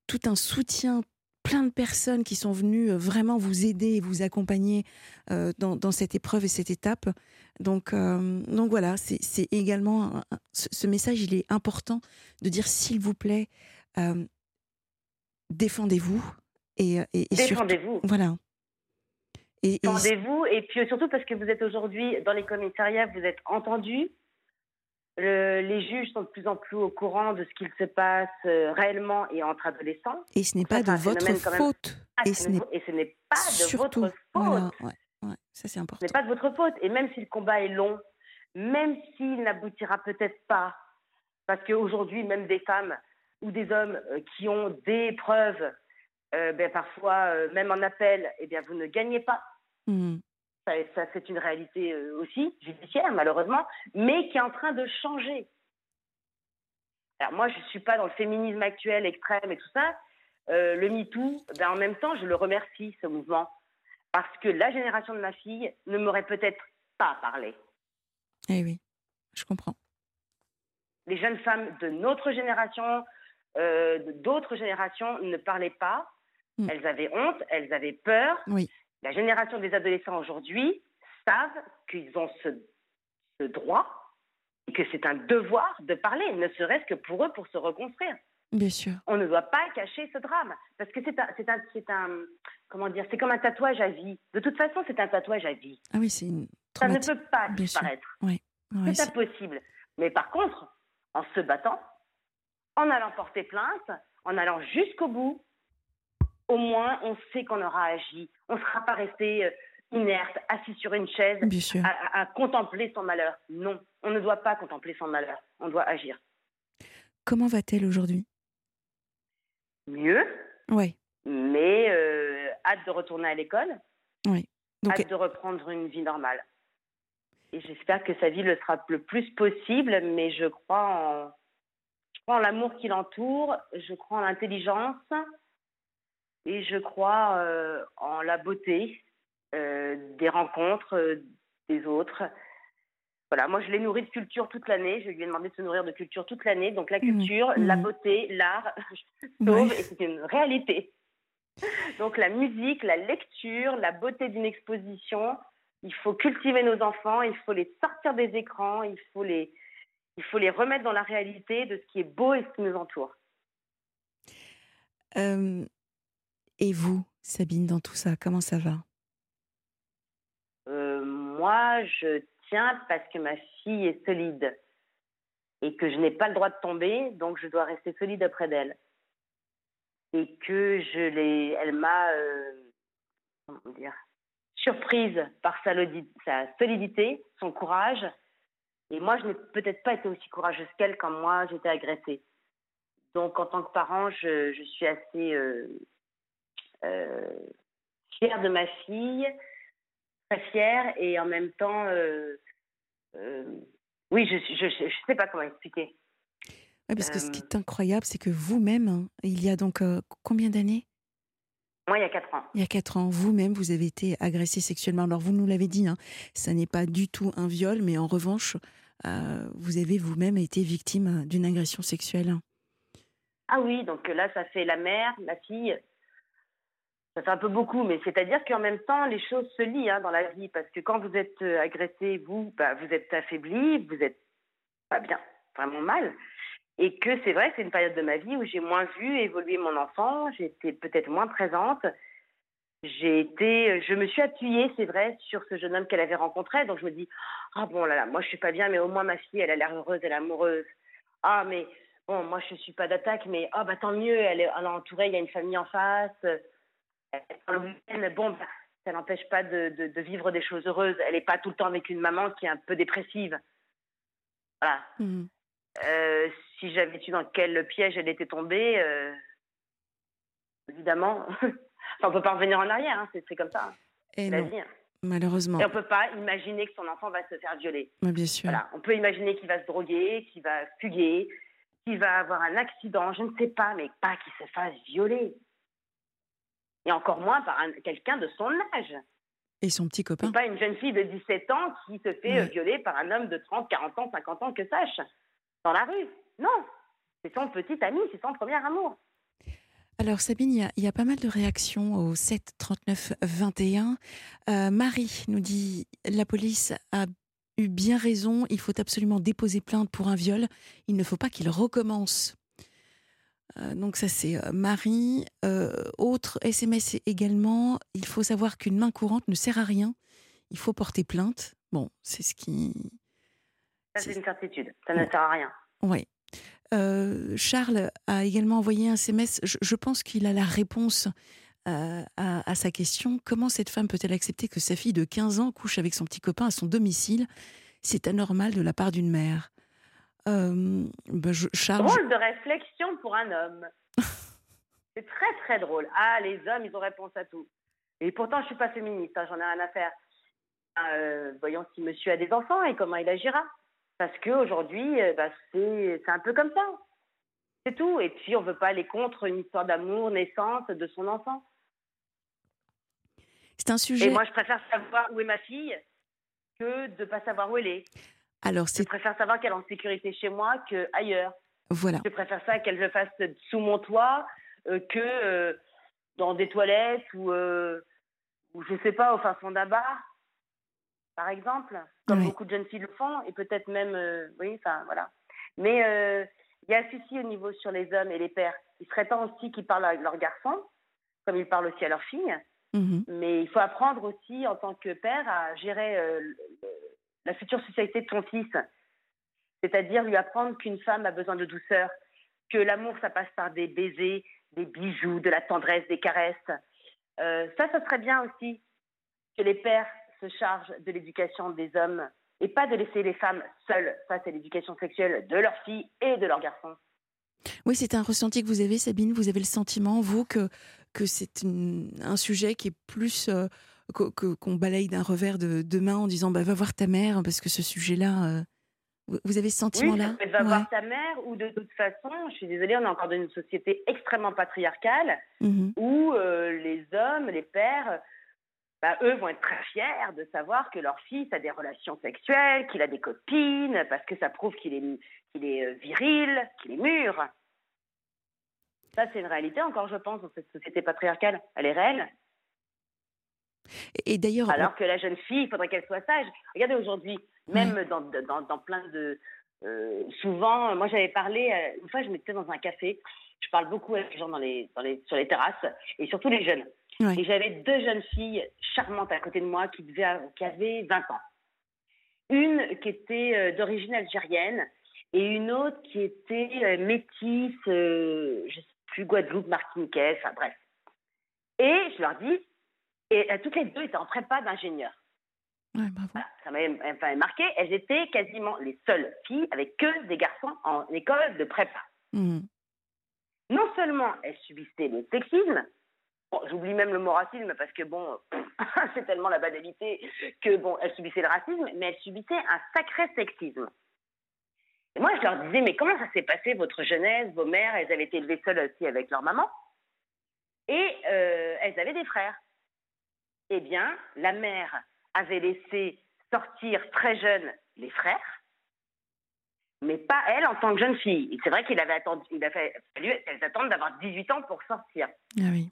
tout un soutien, plein de personnes qui sont venues euh, vraiment vous aider et vous accompagner dans, cette épreuve et cette étape. Donc, donc voilà, c'est également ce, message, il est important de dire s'il vous plaît, défendez-vous et, et, défendez-vous. Voilà. Et, vous et puis surtout parce que vous êtes aujourd'hui dans les commissariats, vous êtes entendus. les juges sont de plus en plus au courant de ce qu'il se passe euh, réellement et entre adolescents. Et ce n'est pas de votre faute. et, ce n'est pas de votre faute. Voilà, ça c'est important. Ce n'est pas de votre faute. Et même si le combat est long, même s'il n'aboutira peut-être pas, parce qu'aujourd'hui, même des femmes ou des hommes euh, qui ont des preuves euh, ben, parfois, euh, même en appel, eh bien, vous ne gagnez pas. Mmh. Ça, c'est une réalité euh, aussi judiciaire, malheureusement, mais qui est en train de changer. Alors moi, je ne suis pas dans le féminisme actuel extrême et tout ça. le MeToo, ben, en même temps, je le remercie, ce mouvement, parce que la génération de ma fille ne m'aurait peut-être pas parlé. Eh oui, je comprends. Les jeunes femmes de notre génération, d'autres générations ne parlaient pas Mm. Elles avaient honte, elles avaient peur. Oui. La génération des adolescents aujourd'hui savent qu'ils ont ce, droit et que c'est un devoir de parler, ne serait-ce que pour eux, pour se reconstruire. Bien sûr. On ne doit pas cacher ce drame parce que c'est un, c'est un, c'est un, comment dire, c'est comme un tatouage à vie. De toute façon, c'est un tatouage à vie. Ah oui, c'est une. Ça ne peut pas disparaître. Oui. c'est impossible. Mais par contre, en se battant, en allant porter plainte, en allant jusqu'au bout, au moins on sait qu'on aura agi. On ne sera pas resté euh, inerte, assis sur une chaise, à, contempler son malheur. Non, on ne doit pas contempler son malheur. On doit agir. Comment va-t-elle aujourd'hui? Mieux. Oui. Mais euh, hâte de retourner à l'école. Oui. Hâte de reprendre une vie normale. Et j'espère que sa vie le sera le plus possible, mais je crois en, je crois en l'amour qui l'entoure, je crois en l'intelligence, et je crois euh, en la beauté euh, des rencontres euh, des autres. Voilà, moi je l'ai nourri de culture toute l'année. Je lui ai demandé de se nourrir de culture toute l'année. Donc la mmh. culture, la mmh. beauté, l'art, et c'est une réalité. Donc la musique, la lecture, la beauté d'une exposition, il faut cultiver nos enfants, il faut les sortir des écrans, il faut les, il faut les remettre dans la réalité de ce qui est beau et ce qui nous entoure. Et vous, Sabine, dans tout ça, comment ça va? Euh, Moi, je tiens parce que ma fille est solide et que je n'ai pas le droit de tomber, donc je dois rester solide auprès d'elle. Et que je l'ai, elle m'a, euh, comment dire, surprise par sa, solidité, son courage. Et moi, je n'ai peut-être pas été aussi courageuse qu'elle quand moi j'étais agressée. Donc, en tant que parent, je, suis assez euh, fière de ma fille, très fière et en même temps, euh, euh, oui, je ne sais pas comment expliquer. Oui, parce que ce qui est incroyable, c'est que vous-même, hein, il y a donc combien d'années? Moi, il y a 4 ans. Il y a 4 ans, vous-même, vous avez été agressée sexuellement. Alors, vous nous l'avez dit, hein, ça n'est pas du tout un viol, mais en revanche, vous avez vous-même été victime d'une agression sexuelle. Ah oui, donc là, ça fait la mère, la fille, ça fait un peu beaucoup, mais c'est-à-dire qu'en même temps, les choses se lient hein, dans la vie, parce que quand vous êtes euh, agressé, vous, bah, vous êtes affaibli, vous êtes pas bien, vraiment mal. Et que c'est vrai c'est une période de ma vie où j'ai moins vu évoluer mon enfant, j'étais peut-être moins présente. J'ai été, je me suis appuyée, c'est vrai, sur ce jeune homme qu'elle avait rencontré. Donc je me dis, ah bon là là, moi je suis pas bien, mais au moins ma fille, elle a l'air heureuse, elle est amoureuse. Ah mais bon, moi je suis pas d'attaque, mais ah bah tant mieux, elle est entourée, il y a une famille en face bon, bah, ça n'empêche pas de, vivre des choses heureuses. Elle n'est pas tout le temps avec une maman qui est un peu dépressive. Voilà. Mmh. Euh, si j'avais su dans quel piège elle était tombée, euh, évidemment, on ne peut pas revenir en arrière, hein, c'est comme ça. Hein. Et non. Hein. Malheureusement. Et on ne peut pas imaginer que son enfant va se faire violer. bien sûr. Voilà. On peut imaginer qu'il va se droguer, qu'il va fuguer, qu'il va avoir un accident, je ne sais pas, mais pas qu'il se fasse violer. Et encore moins par quelqu'un de son âge. Et son petit copain. Pas une jeune fille de 17 ans qui se fait violer par un homme de 30, 40 ans, 50 ans, que sache, dans la rue. Non, c'est son petit ami, c'est son premier amour. Alors Sabine, il y, a, pas mal de réactions au 7 39 21. Marie nous dit la police a eu bien raison, il faut absolument déposer plainte pour un viol, il ne faut pas qu'il recommence. Euh, donc ça c'est euh, Marie. Euh, autre SMS également, il faut savoir qu'une main courante ne sert à rien, il faut porter plainte. Bon, c'est ce qui... Ça c'est une certitude, ça ne sert à rien. Oui. Charles a également envoyé un SMS, je, pense qu'il a la réponse à, sa question. Comment cette femme peut-elle accepter que sa fille de 15 ans couche avec son petit copain à son domicile? C'est anormal de la part d'une mère. Euh, ben, drôle de réflexion pour un homme. c'est très très drôle. Ah, les hommes, ils ont réponse à tout. Et pourtant, je suis pas féministe, hein, j'en ai rien à faire. Euh, voyons si monsieur a des enfants et comment il agira. Parce qu'aujourd'hui, euh, bah, c'est un peu comme ça. C'est tout. Et puis, on ne veut pas aller contre une histoire d'amour, naissance de son enfant. C'est un sujet. Et moi, je préfère savoir où est ma fille que de ne pas savoir où elle est. Alors, je préfère savoir qu'elle est en sécurité chez moi qu'ailleurs. Voilà. Je préfère ça qu'elle le fasse sous mon toit euh, que euh, dans des toilettes ou, euh, ou, je sais pas, au fin fond d'un bar, par exemple, comme beaucoup de jeunes filles le font, et peut-être même, oui, enfin voilà. Mais il y a souci au niveau sur les hommes et les pères. Il serait temps aussi qu'ils parlent avec leurs garçons, comme ils parlent aussi à leurs filles. Mhm. Mais il faut apprendre aussi, en tant que père, à gérer la future société de ton fils. C'est-à-dire lui apprendre qu'une femme a besoin de douceur, que l'amour, ça passe par des baisers, des bijoux, de la tendresse, des caresses. Euh, ça, ça serait bien aussi que les pères se chargent de l'éducation des hommes et pas de laisser les femmes seules face à l'éducation sexuelle de leurs filles et de leurs garçons. Oui, c'est un ressenti que vous avez, Sabine. Vous avez le sentiment, vous, que, que c'est un sujet qui est plus euh, qu'on balaye d'un revers de, main en disant bah, va voir ta mère parce que ce sujet-là. Euh, vous avez ce sentiment-là oui, Va voir ta mère ou de toute façon, je suis désolée, on est encore dans une société extrêmement patriarcale mmh où euh, les hommes, les pères, bah, eux vont être très fiers de savoir que leur fils a des relations sexuelles, qu'il a des copines, parce que ça prouve qu'il est, qu'il est euh, viril, qu'il est mûr. Ça, c'est une réalité encore, je pense, dans cette société patriarcale. Elle est réelle. Et d'ailleurs, alors que la jeune fille, il faudrait qu'elle soit sage. Regardez aujourd'hui, même dans, dans, dans, plein de euh, souvent, moi j'avais parlé euh, une fois, je m'étais dans un café. Je parle beaucoup avec les gens dans les, dans les, sur les terrasses et surtout les jeunes. Et j'avais deux jeunes filles charmantes à côté de moi qui, devaient, qui avaient 20 ans. Une qui était euh, d'origine algérienne et une autre qui était métisse, je ne sais plus, Guadeloupe, Martiniquais, enfin bref. Et je leur dis, et euh, toutes les deux étaient en prépa d'ingénieur. ça m'a marqué. Elles étaient quasiment les seules filles avec que des garçons en école de prépa. Mmh. Non seulement elles subissaient le sexisme, j'oublie même le mot racisme parce que bon, c'est tellement la banalité que bon, elles subissaient le racisme, mais elles subissaient un sacré sexisme. Et moi, je leur disais, mais comment ça s'est passé votre jeunesse, vos mères, elles avaient été élevées seules aussi avec leur maman, et euh, elles avaient des frères eh bien, la mère avait laissé sortir très jeune les frères, mais pas elle en tant que jeune fille. C'est vrai qu'il avait attendu, il a fallu qu'elles attendent d'avoir 18 ans pour sortir. Ah oui.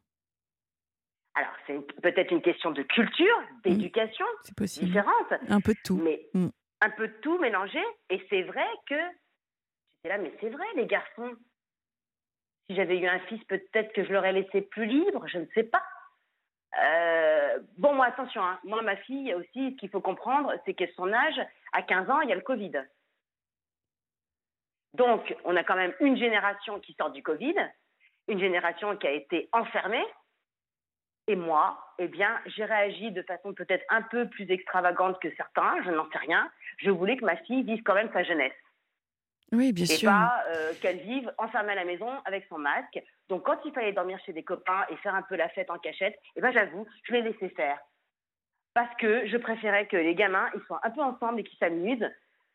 Alors, c'est peut-être une question de culture, d'éducation différente. Un peu de tout. Mais mm. un peu de tout mélangé. Et c'est vrai que, j'étais là, mais c'est vrai, les garçons. Si j'avais eu un fils, peut-être que je l'aurais laissé plus libre, je ne sais pas. Euh, bon, moi, attention, hein. moi, ma fille aussi, ce qu'il faut comprendre, c'est que son âge, à 15 ans, il y a le Covid. Donc, on a quand même une génération qui sort du Covid, une génération qui a été enfermée, Et moi, eh bien, j'ai réagi de façon peut-être un peu plus extravagante que certains, je n'en sais rien. Je voulais que ma fille vive quand même sa jeunesse. Oui, bien et sûr. Et pas euh, qu'elle vive enfermée à la maison avec son masque. Donc, quand il fallait dormir chez des copains et faire un peu la fête en cachette, eh ben, j'avoue, je l'ai laissé faire. Parce que je préférais que les gamins, ils soient un peu ensemble et qu'ils s'amusent,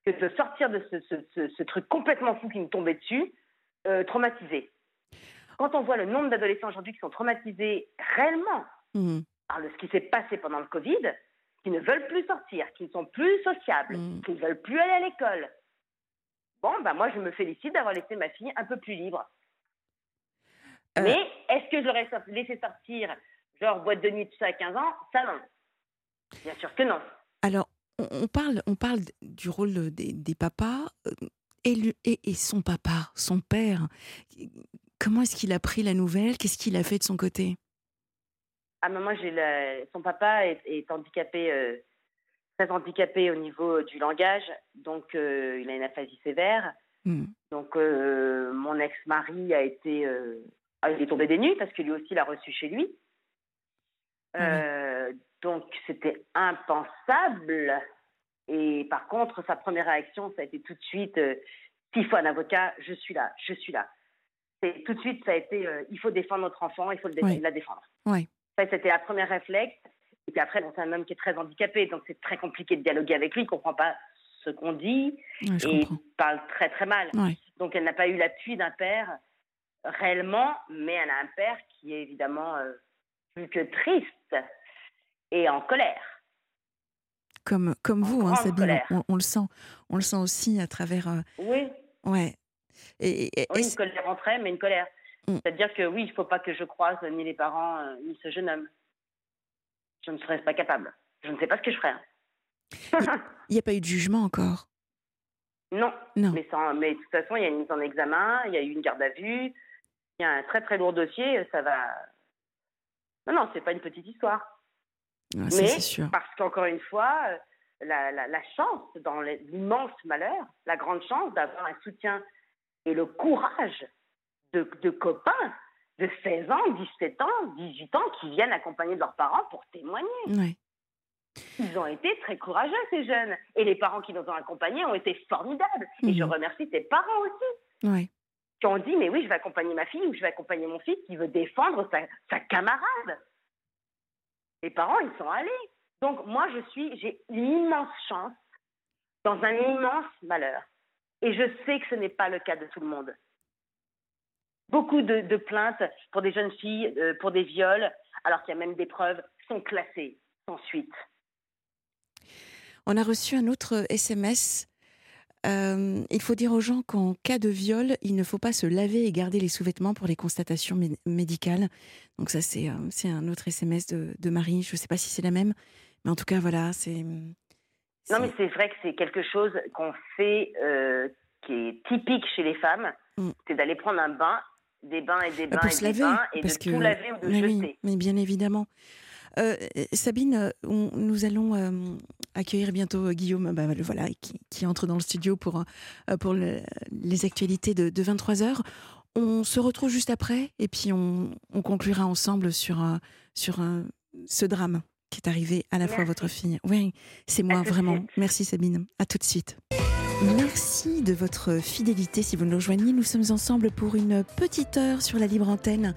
que de sortir de ce, ce, ce, truc complètement fou qui me tombait dessus, euh, traumatisé quand on voit le nombre d'adolescents aujourd'hui qui sont traumatisés réellement mmh. par ce qui s'est passé pendant le Covid, qui ne veulent plus sortir, qui ne sont plus sociables, mmh. qui ne veulent plus aller à l'école, bon, bah moi, je me félicite d'avoir laissé ma fille un peu plus libre. Euh. Mais est-ce que je l'aurais laissé sortir, genre boîte de nuit, tout ça à 15 ans? Ça, non. Bien sûr que non. Alors, on parle, on parle du rôle des, des papas. Euh, et, et, et, son papa, son père, Comment est-ce qu'il a pris la nouvelle? Qu'est-ce qu'il a fait de son côté? Ah, moi, j'ai son papa est, handicapé, euh, très handicapé au niveau du langage, donc euh, il a une aphasie sévère. Hmm. Donc, euh, mon ex-mari a été, ah, il est tombé des nues parce que lui aussi l'a reçu chez lui. Ah donc, c'était impensable. Et par contre, sa première réaction, ça a été tout de suite s'il faut un avocat, je suis là, je suis là tout de suite, ça a été euh, il faut défendre notre enfant, il faut le la défendre. Oui. Ça, c'était la première réflexe. Et puis après, bon, c'est un homme qui est très handicapé, donc c'est très compliqué de dialoguer avec lui. Il ne comprend pas ce qu'on dit et il parle très très mal. Donc elle n'a pas eu l'appui d'un père réellement, mais elle a un père qui est évidemment euh, plus que triste et en colère. Comme, comme vous, hein, Sabine, on, on, le sent, on le sent aussi à travers. Euh, oui. Ouais, et, oui, une colère entre mais une colère. Mm. C'est-à-dire que oui, il ne faut pas que je croise ni les parents, euh, ni ce jeune homme. Je ne serais pas capable. Je ne sais pas ce que je ferais. Il n'y a pas eu de jugement encore? Non. non. Mais, sans, mais de toute façon, il y a une mise en examen, il y a eu une garde à vue, il y a un très très lourd dossier, ça va. Non, non, c'est pas une petite histoire. Ah, mais sûr. parce qu'encore une fois, euh, la, la, la chance, dans l'immense malheur, la grande chance d'avoir un soutien et le courage de, de, copains de 16 ans, 17 ans, 18 ans qui viennent accompagner leurs parents pour témoigner. Ils ont été très courageux, ces jeunes. Et les parents qui nous ont accompagnés ont été formidables. Et je mhm. remercie tes parents aussi. Qui ont dit, mais oui, je vais accompagner ma fille ou je vais accompagner mon fils qui veut défendre sa, sa camarade. Les parents, ils sont allés. Donc, moi, je suis, j'ai une immense chance dans un immense malheur. Et je sais que ce n'est pas le cas de tout le monde. Beaucoup de, plaintes pour des jeunes filles, euh, pour des viols, alors qu'il y a même des preuves, sont classées sans suite. On a reçu un autre SMS. Euh, il faut dire aux gens qu'en cas de viol, il ne faut pas se laver et garder les sous-vêtements pour les constatations médicales. Donc ça, c'est euh, un autre SMS de, de Marie. Je ne sais pas si c'est la même, mais en tout cas, voilà, c'est non, mais c'est vrai que c'est quelque chose qu'on fait euh, qui est typique chez les femmes, mm. c'est d'aller prendre un bain, des bains et des bah, bains et des bains, et de tout laver ou de mais jeter. mais bien évidemment. Euh, Sabine, nous allons euh, accueillir bientôt Guillaume, bah, voilà, qui, entre dans le studio pour, pour les actualités de, 23h. On se retrouve juste après et puis on, conclura ensemble sur, sur ce drame qui est arrivé à la fois votre fille. Oui, c'est moi vraiment. Merci Sabine. À tout de suite. Merci de votre fidélité si vous nous rejoignez. Nous sommes ensemble pour une petite heure sur la libre antenne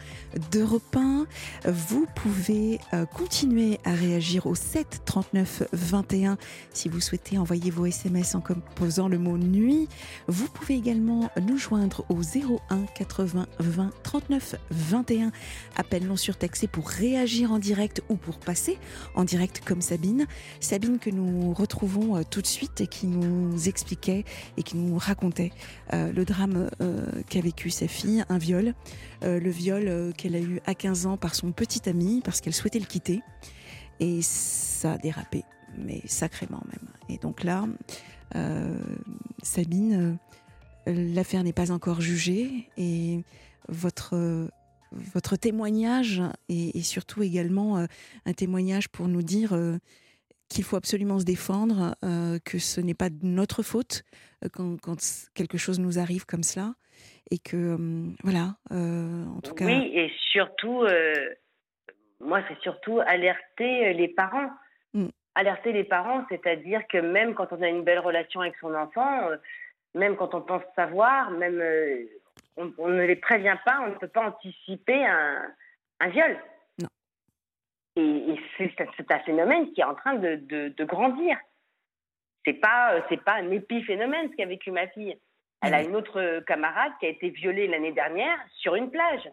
d'Europe 1. Vous pouvez euh, continuer à réagir au 7 39 21 si vous souhaitez envoyer vos SMS en composant le mot nuit. Vous pouvez également nous joindre au 01 80 20 39 21. Appel non surtaxé pour réagir en direct ou pour passer en direct comme Sabine. Sabine que nous retrouvons euh, tout de suite et qui nous expliquait et qui nous racontait euh, le drame euh, qu'a vécu sa fille, un viol, euh, le viol qu'elle a eu à 15 ans par son petit ami parce qu'elle souhaitait le quitter. Et ça a dérapé, mais sacrément même. Et donc là, Sabine, l'affaire n'est pas encore jugée et votre votre témoignage et, surtout également un témoignage pour nous dire qu'il faut absolument se défendre, euh, que ce n'est pas de notre faute euh, quand, quelque chose nous arrive comme cela, et que euh, voilà, en tout cas. Oui, et surtout, moi, c'est surtout alerter les parents. Mm. Alerter les parents, c'est-à-dire que même quand on a une belle relation avec son enfant, même quand on pense savoir, même on, ne les prévient pas, on ne peut pas anticiper un, un viol. Et, c'est un phénomène qui est en train de, de, grandir. C'est pas c'est pas un épiphénomène ce qu'a vécu ma fille. Elle a une autre camarade qui a été violée l'année dernière sur une plage.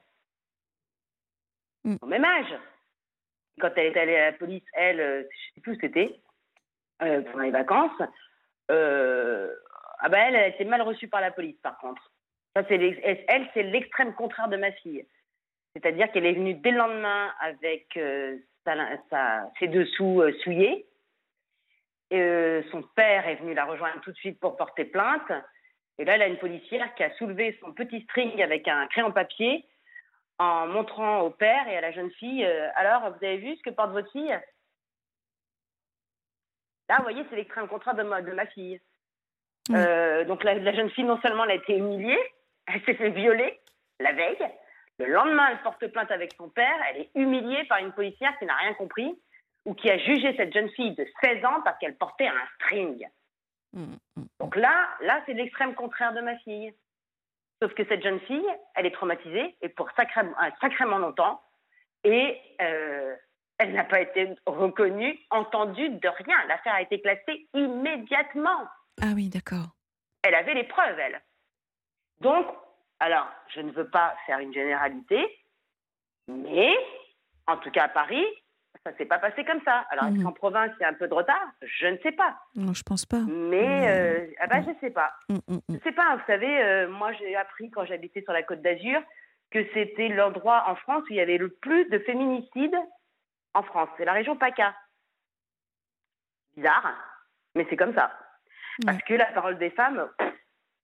Mm. Au même âge. Quand elle est allée à la police, elle, euh, je sais plus où c'était, euh, pendant les vacances, euh, ah ben elle, a été mal reçue par la police, par contre. Ça, c'est elle, c'est l'extrême contraire de ma fille. C'est-à-dire qu'elle est venue dès le lendemain avec ses dessous souillés. Et, son père est venu la rejoindre tout de suite pour porter plainte. Et là, elle a une policière qui a soulevé son petit string avec un crayon papier en montrant au père et à la jeune fille Alors, vous avez vu ce que porte votre fille? Là, vous voyez, c'est l'extrême contraire de ma, de ma fille. Euh, donc la, jeune fille, non seulement elle a été humiliée, elle s'est fait violer la veille. Le lendemain, elle porte plainte avec son père. Elle est humiliée par une policière qui n'a rien compris ou qui a jugé cette jeune fille de 16 ans parce qu'elle portait un string. Mmh, mmh. Donc là, là, c'est l'extrême contraire de ma fille. Sauf que cette jeune fille, elle est traumatisée et pour sacrément, euh, sacrément longtemps et euh, elle n'a pas été reconnue, entendue de rien. L'affaire a été classée immédiatement. Ah oui, d'accord. Elle avait les preuves, elle. Donc, alors, je ne veux pas faire une généralité, mais en tout cas à Paris, ça s'est pas passé comme ça. Alors, est-ce mhm. qu'en province, il y a un peu de retard? Je ne sais pas. Non, je pense pas. Mais, euh, ah bah, je sais pas. Je sais pas. Vous savez, euh, moi, j'ai appris quand j'habitais sur la Côte d'Azur que c'était l'endroit en France où il y avait le plus de féminicides en France. C'est la région PACA. Bizarre, mais c'est comme ça. Parce que la parole des femmes,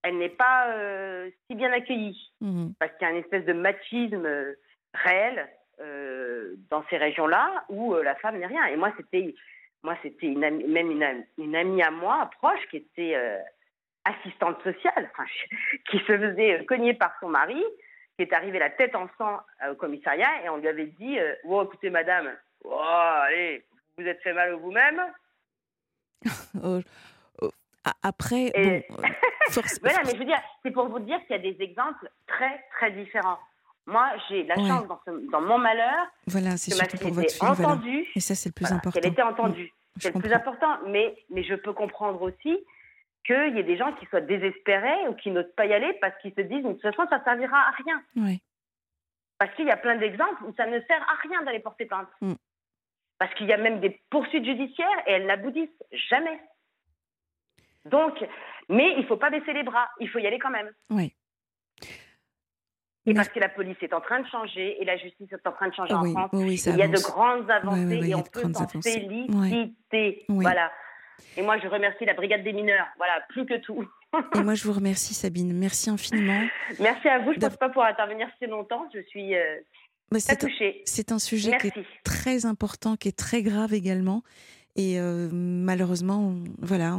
elle n'est pas euh, si bien accueillie. Mhm. Parce qu'il y a une espèce de machisme euh, réel euh, dans ces régions-là où la femme n'est rien. Et moi, c'était moi c'était une même une, une, amie à moi, proche, qui était assistante sociale, qui se faisait cogner par son mari, qui est arrivée la tête en sang au commissariat, et on lui avait dit Oh, écoutez, madame, oh, allez, vous êtes fait mal vous-même oh, après, bon, euh, voilà, mais je veux dire, c'est pour vous dire qu'il y a des exemples très, très différents. Moi, j'ai la chance dans, dans, mon malheur voilà, c'est pour votre fille, entendue. Et ça, c'est le plus important. Qu'elle était entendue. c'est le plus important. Mais, mais je peux comprendre aussi qu'il y ait des gens qui soient désespérés ou qui n'osent pas y aller parce qu'ils se disent, de toute façon, ça ne servira à rien. Oui. Parce qu'il y a plein d'exemples où ça ne sert à rien d'aller porter plainte. Mm. Parce qu'il y a même des poursuites judiciaires et elles n'aboutissent jamais. Donc, mais il ne faut pas baisser les bras, il faut y aller quand même. Oui. Et parce que la police est en train de changer et la justice est en train de changer en France. il y a de grandes avancées et on peut s'en féliciter. Voilà. Et moi, je remercie la brigade des mineurs. Voilà, plus que tout. et moi, je vous remercie, Sabine. Merci infiniment. Merci à vous. Je ne pense pas pour intervenir si longtemps. Je suis euh, touchée. C'est un sujet qui est très important, qui est très grave également. Et euh, malheureusement, voilà,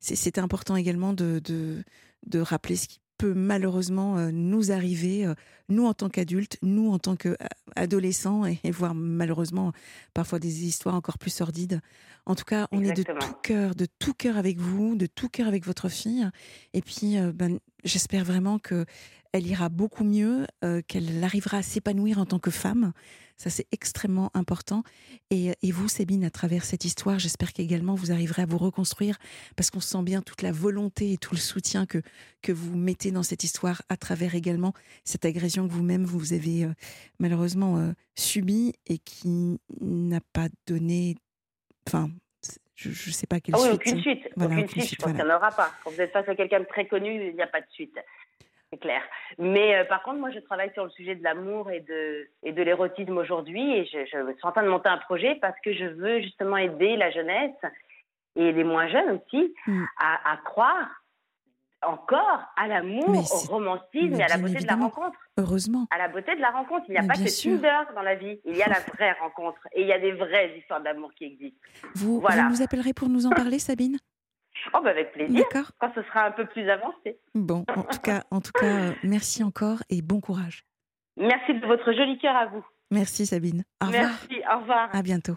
c'était important également de, de, de, rappeler ce qui peut malheureusement euh, nous arriver, euh, nous en tant qu'adultes, nous en tant qu'adolescents, et, et, voire malheureusement parfois des histoires encore plus sordides. En tout cas, on est de tout cœur, de tout cœur avec vous, de tout cœur avec votre fille. Et puis, ben, j'espère vraiment que elle ira beaucoup mieux, qu'elle arrivera à s'épanouir en tant que femme. Ça, c'est extrêmement important. Et, vous, Sabine, à travers cette histoire, j'espère qu'également vous arriverez à vous reconstruire parce qu'on sent bien toute la volonté et tout le soutien que, que vous mettez dans cette histoire à travers également cette agression que vous-même vous avez euh, malheureusement euh, subie et qui n'a pas donné. Enfin, je ne sais pas quelle ah suite. Aucune suite. aucune, suite. Je pense qu'il n'y en aura pas. Quand vous êtes face à quelqu'un de très connu, il n'y a pas de suite c'est clair. Mais euh, par contre, moi, je travaille sur le sujet de l'amour et de, et de l'érotisme aujourd'hui et je, je, suis en train de monter un projet parce que je veux justement aider la jeunesse et les moins jeunes aussi mm. à, à, croire encore à l'amour, au romantisme et à la beauté de la rencontre. Heureusement. À la beauté de la rencontre. Il n'y a pas que Tinder dans la vie. Il y a la vraie rencontre. Et il y a des vraies histoires d'amour qui existent. Vous, voilà. vous nous appellerez pour nous en parler, Sabine? Oh, bah avec plaisir. Quand ce sera un peu plus avancé. Bon, en tout cas, en tout cas, euh, merci encore et bon courage. Merci de votre joli cœur à vous. Merci Sabine. Au revoir. Merci, au revoir. À bientôt.